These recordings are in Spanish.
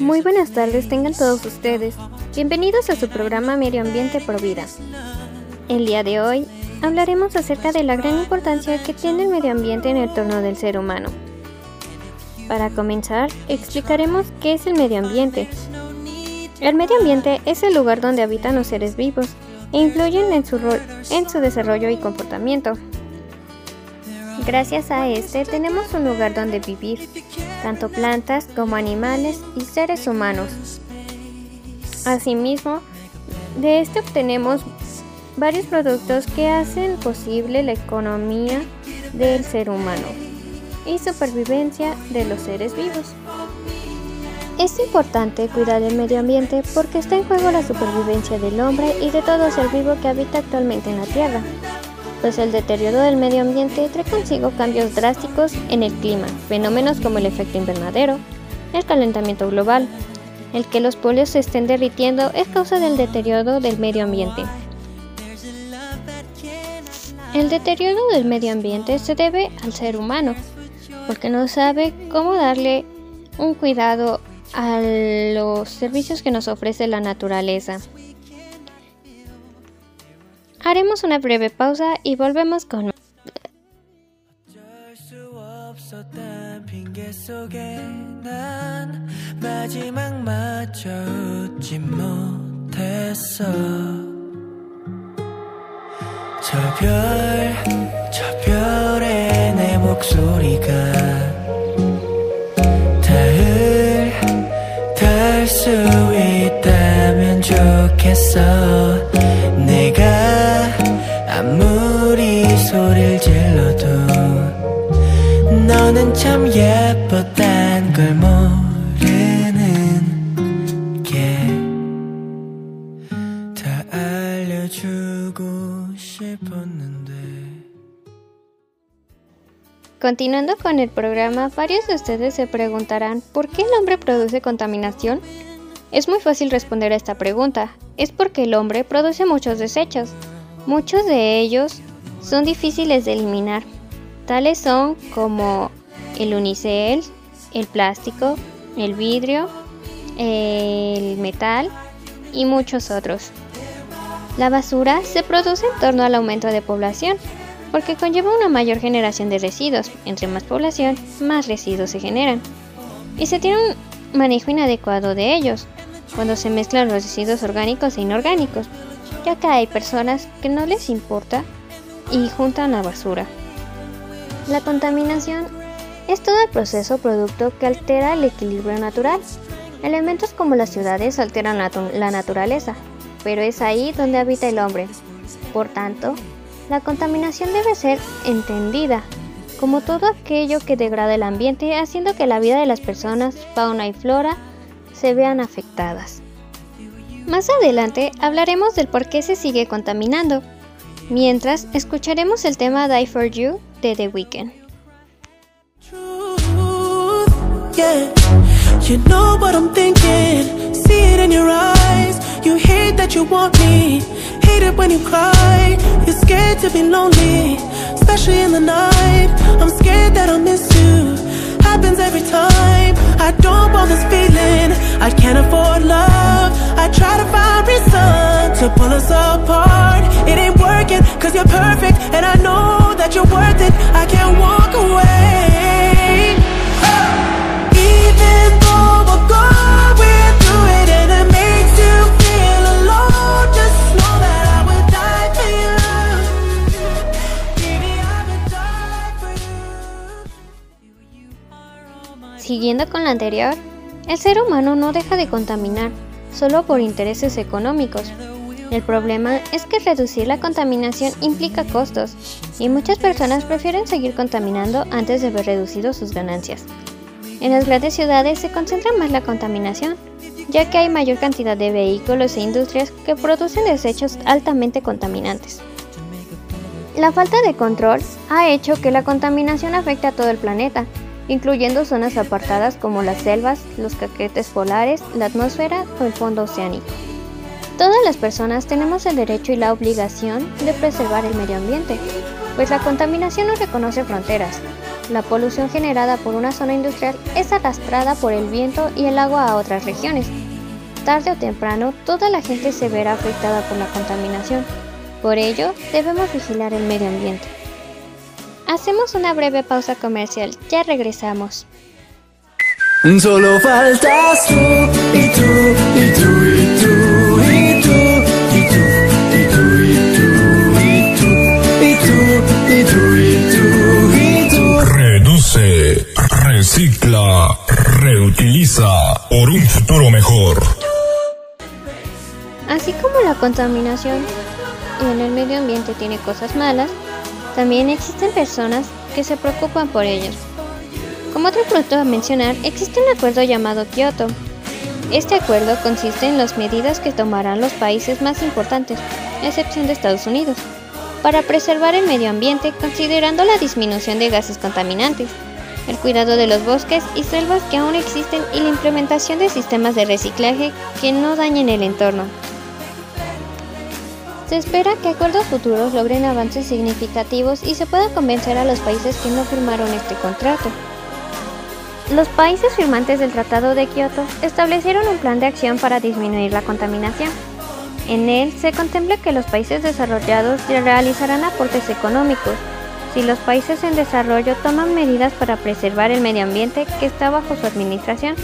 Muy buenas tardes tengan todos ustedes. Bienvenidos a su programa Medio Ambiente por Vida. El día de hoy hablaremos acerca de la gran importancia que tiene el medio ambiente en el entorno del ser humano. Para comenzar, explicaremos qué es el medio ambiente. El medio ambiente es el lugar donde habitan los seres vivos e influyen en su, en su desarrollo y comportamiento. Gracias a este tenemos un lugar donde vivir, tanto plantas como animales y seres humanos. Asimismo, de este obtenemos varios productos que hacen posible la economía del ser humano y supervivencia de los seres vivos. Es importante cuidar el medio ambiente porque está en juego la supervivencia del hombre y de todo ser vivo que habita actualmente en la Tierra, pues el deterioro del medio ambiente trae consigo cambios drásticos en el clima, fenómenos como el efecto invernadero, el calentamiento global, el que los polios se estén derritiendo es causa del deterioro del medio ambiente. El deterioro del medio ambiente se debe al ser humano, porque no sabe cómo darle un cuidado a los servicios que nos ofrece la naturaleza. Haremos una breve pausa y volvemos con 수 있다면 좋겠어 소리를 질러도 너는 참 예뻤단 걸 모르는 게 다 알려주고 싶었는데 Continuando con el programa, varios de ustedes se preguntarán ¿por qué el hombre produce contaminación? Es muy fácil responder a esta pregunta. Es porque el hombre produce muchos desechos. Muchos de ellos son difíciles de eliminar. Tales son como el unicel, el plástico, el vidrio, el metal y muchos otros. La basura se produce en torno al aumento de población, porque conlleva una mayor generación de residuos. Entre más población, más residuos se generan. Y se tiene un manejo inadecuado de ellos, cuando se mezclan los residuos orgánicos e inorgánicos, ya que hay personas que no les importa y juntan la basura. La contaminación es todo el proceso o producto que altera el equilibrio natural. Elementos como las ciudades alteran la, la naturaleza, pero es ahí donde habita el hombre. Por tanto, la contaminación debe ser entendida como todo aquello que degrada el ambiente haciendo que la vida de las personas, fauna y flora se vean afectadas. Más adelante hablaremos del por qué se sigue contaminando, mientras escucharemos el tema Die For You de The Weeknd. You know what I'm thinking, see it in your eyes. You hate that you want me, hate it when you cry. You're scared to be lonely, especially in the night. I'm scared that I'll miss you. happens every time I don't want this feeling I can't afford love I try to find reason to pull us apart cause you're perfect And I know that you're worth it. I can't walk away. Even though we're going through it And it makes you feel alone Just know that I would die for you. Baby, I would die for you. Siguiendo con la anterior, el ser humano no deja de contaminar solo por intereses económicos. El problema es que reducir la contaminación implica costos y muchas personas prefieren seguir contaminando antes de ver reducido sus ganancias. En las grandes ciudades se concentra más la contaminación, ya que hay mayor cantidad de vehículos e industrias que producen desechos altamente contaminantes. La falta de control ha hecho que la contaminación afecte a todo el planeta, incluyendo zonas apartadas como las selvas, los caquetes polares, la atmósfera o el fondo oceánico. Todas las personas tenemos el derecho y la obligación de preservar el medio ambiente, pues la contaminación no reconoce fronteras. La polución generada por una zona industrial es arrastrada por el viento y el agua a otras regiones. Tarde o temprano, toda la gente se verá afectada por la contaminación. Por ello, debemos vigilar el medio ambiente. Hacemos una breve pausa comercial, ya regresamos. Solo faltas tú y tú y tú y tú por un futuro mejor. Así como la contaminación en el medio ambiente tiene cosas malas, también existen personas que se preocupan por ellos. Como otro punto a mencionar, existe un acuerdo llamado Kyoto. Este acuerdo consiste en las medidas que tomarán los países más importantes, a excepción de Estados Unidos, para preservar el medio ambiente considerando la disminución de gases contaminantes, el cuidado de los bosques y selvas que aún existen y la implementación de sistemas de reciclaje que no dañen el entorno. Se espera que acuerdos futuros logren avances significativos y se pueda convencer a los países que no firmaron este contrato. Los países firmantes del Tratado de Kioto establecieron un plan de acción para disminuir la contaminación. En él se contempla que los países desarrollados realizarán aportes económicos si los países en desarrollo toman medidas para preservar el medio ambiente que está bajo su administración,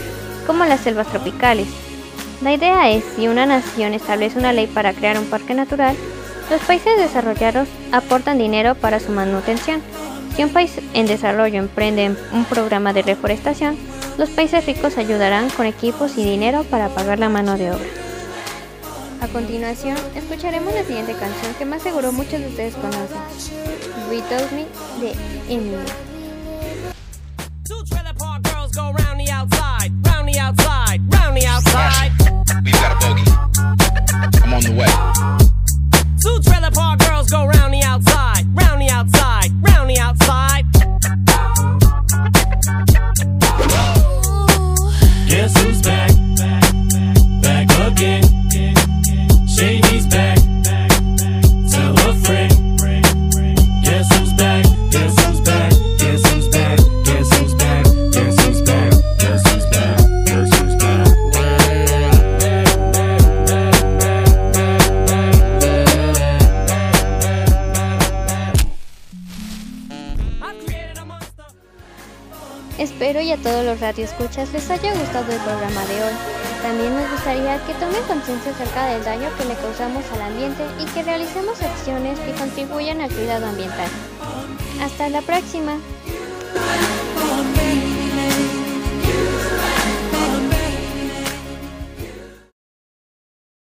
como las selvas tropicales. La idea es, si una nación establece una ley para crear un parque natural, los países desarrollados aportan dinero para su manutención si un país en desarrollo emprende un programa de reforestación, los países ricos ayudarán con equipos y dinero para pagar la mano de obra. A continuación, escucharemos la siguiente canción que más seguro muchos de ustedes conocen, We de me Two trailer park girls go the outside. A todos los radioescuchas les haya gustado el programa de hoy. También nos gustaría que tomen conciencia acerca del daño que le causamos al ambiente y que realicemos acciones que contribuyan al cuidado ambiental. Hasta la próxima.